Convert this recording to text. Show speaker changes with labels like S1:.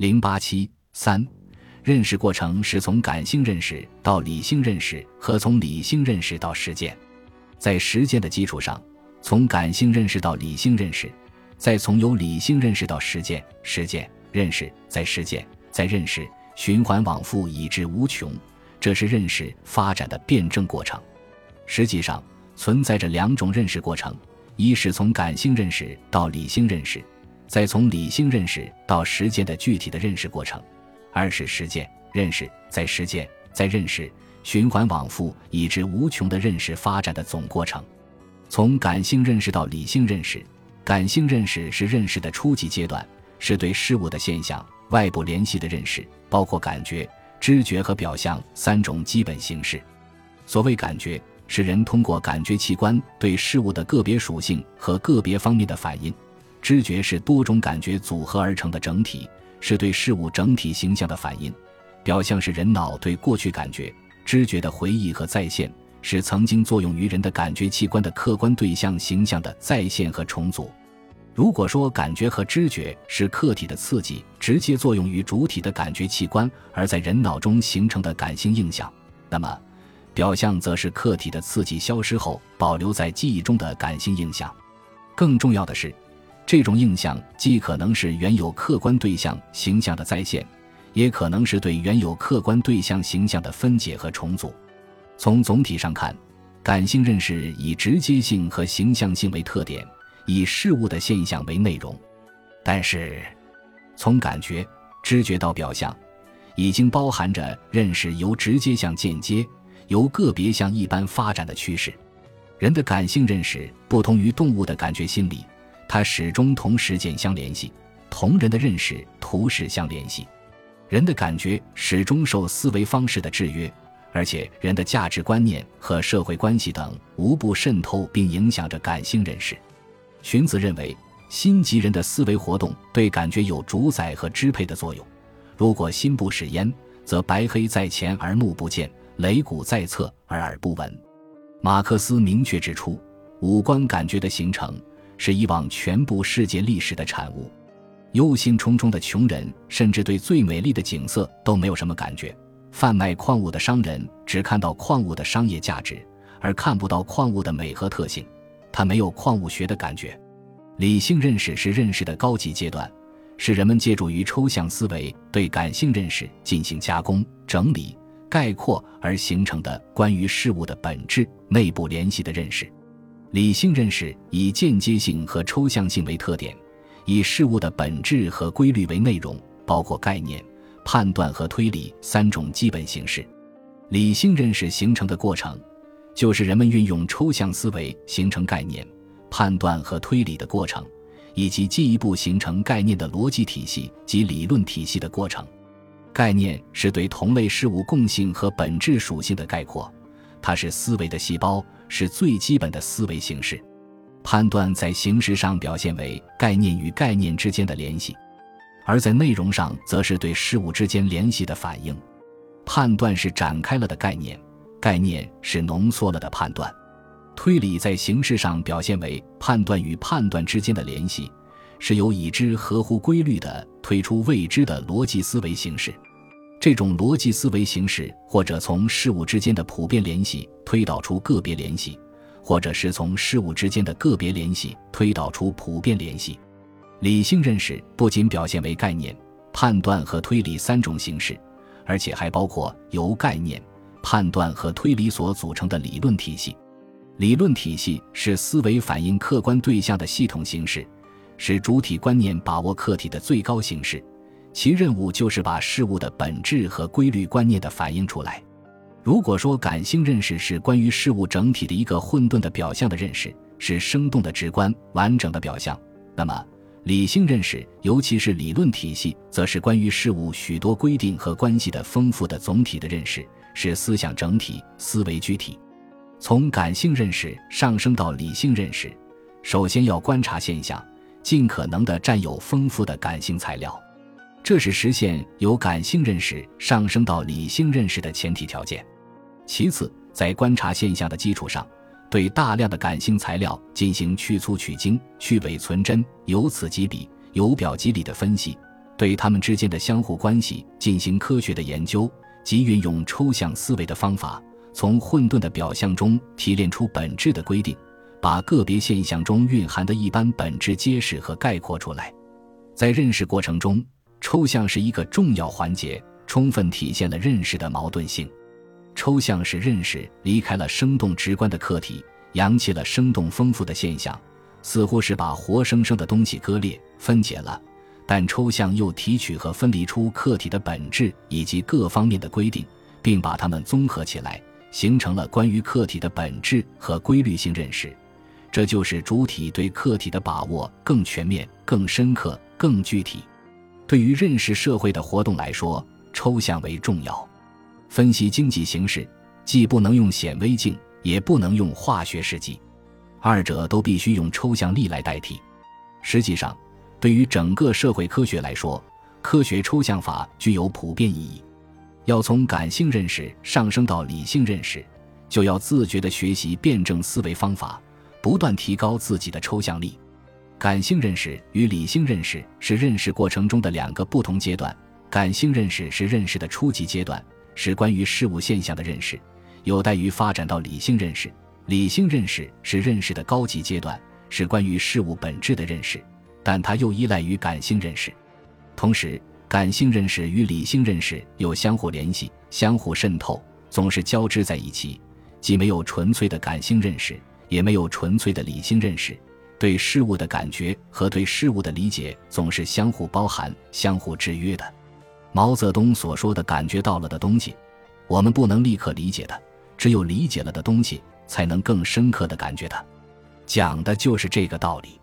S1: 零八七三，认识过程是从感性认识到理性认识和从理性认识到实践，在实践的基础上，从感性认识到理性认识，再从由理性认识到实践，实践认识再实践再认识，循环往复以至无穷。这是认识发展的辩证过程。实际上存在着两种认识过程：一是从感性认识到理性认识，再从理性认识到实践的具体的认识过程；二是实践认识再实践再认识，循环往复以至无穷的认识发展的总过程。从感性认识到理性认识，感性认识是认识的初级阶段，是对事物的现象、外部联系的认识，包括感觉。知觉和表象三种基本形式。所谓感觉，是人通过感觉器官对事物的个别属性和个别方面的反应；知觉是多种感觉组合而成的整体，是对事物整体形象的反应；表象是人脑对过去感觉、知觉的回忆和再现，是曾经作用于人的感觉器官的客观对象形象的再现和重组。如果说感觉和知觉是客体的刺激直接作用于主体的感觉器官，而在人脑中形成的感性印象，那么表象则是客体的刺激消失后保留在记忆中的感性印象。更重要的是，这种印象既可能是原有客观对象形象的再现，也可能是对原有客观对象形象的分解和重组。从总体上看，感性认识以直接性和形象性为特点。以事物的现象为内容，但是从感觉、知觉到表象，已经包含着认识由直接向间接、由个别向一般发展的趋势。人的感性认识不同于动物的感觉心理，它始终同实践相联系，同人的认识图式相联系。人的感觉始终受思维方式的制约，而且人的价值观念和社会关系等无不渗透并影响着感性认识。荀子认为，心即人的思维活动对感觉有主宰和支配的作用。如果心不使焉，则白黑在前而目不见，擂鼓在侧而耳不闻。马克思明确指出，五官感觉的形成是以往全部世界历史的产物。忧心忡忡的穷人甚至对最美丽的景色都没有什么感觉，贩卖矿物的商人只看到矿物的商业价值，而看不到矿物的美和特性。他没有矿物学的感觉，理性认识是认识的高级阶段，是人们借助于抽象思维对感性认识进行加工、整理、概括而形成的关于事物的本质、内部联系的认识。理性认识以间接性和抽象性为特点，以事物的本质和规律为内容，包括概念、判断和推理三种基本形式。理性认识形成的过程。就是人们运用抽象思维形成概念、判断和推理的过程，以及进一步形成概念的逻辑体系及理论体系的过程。概念是对同类事物共性和本质属性的概括，它是思维的细胞，是最基本的思维形式。判断在形式上表现为概念与概念之间的联系，而在内容上则是对事物之间联系的反应。判断是展开了的概念。概念是浓缩了的判断，推理在形式上表现为判断与判断之间的联系，是由已知合乎规律的推出未知的逻辑思维形式。这种逻辑思维形式，或者从事物之间的普遍联系推导出个别联系，或者是从事物之间的个别联系推导出普遍联系。理性认识不仅表现为概念、判断和推理三种形式，而且还包括由概念。判断和推理所组成的理论体系，理论体系是思维反映客观对象的系统形式，是主体观念把握客体的最高形式。其任务就是把事物的本质和规律观念的反映出来。如果说感性认识是关于事物整体的一个混沌的表象的认识，是生动的直观完整的表象，那么理性认识，尤其是理论体系，则是关于事物许多规定和关系的丰富的总体的认识。是思想整体、思维具体。从感性认识上升到理性认识，首先要观察现象，尽可能的占有丰富的感性材料，这是实现由感性认识上升到理性认识的前提条件。其次，在观察现象的基础上，对大量的感性材料进行去粗取精、去伪存真、由此及彼、由表及里的分析。对他们之间的相互关系进行科学的研究，及运用抽象思维的方法，从混沌的表象中提炼出本质的规定，把个别现象中蕴含的一般本质揭示和概括出来。在认识过程中，抽象是一个重要环节，充分体现了认识的矛盾性。抽象使认识离开了生动直观的客体，扬起了生动丰富的现象，似乎是把活生生的东西割裂分解了。但抽象又提取和分离出客体的本质以及各方面的规定，并把它们综合起来，形成了关于客体的本质和规律性认识。这就是主体对客体的把握更全面、更深刻、更具体。对于认识社会的活动来说，抽象为重要。分析经济形势，既不能用显微镜，也不能用化学试剂，二者都必须用抽象力来代替。实际上。对于整个社会科学来说，科学抽象法具有普遍意义。要从感性认识上升到理性认识，就要自觉地学习辩证思维方法，不断提高自己的抽象力。感性认识与理性认识是认识过程中的两个不同阶段。感性认识是认识的初级阶段，是关于事物现象的认识，有待于发展到理性认识。理性认识是认识的高级阶段，是关于事物本质的认识。但它又依赖于感性认识，同时，感性认识与理性认识又相互联系、相互渗透，总是交织在一起，既没有纯粹的感性认识，也没有纯粹的理性认识。对事物的感觉和对事物的理解总是相互包含、相互制约的。毛泽东所说的感觉到了的东西，我们不能立刻理解的，只有理解了的东西，才能更深刻的感觉它。讲的就是这个道理。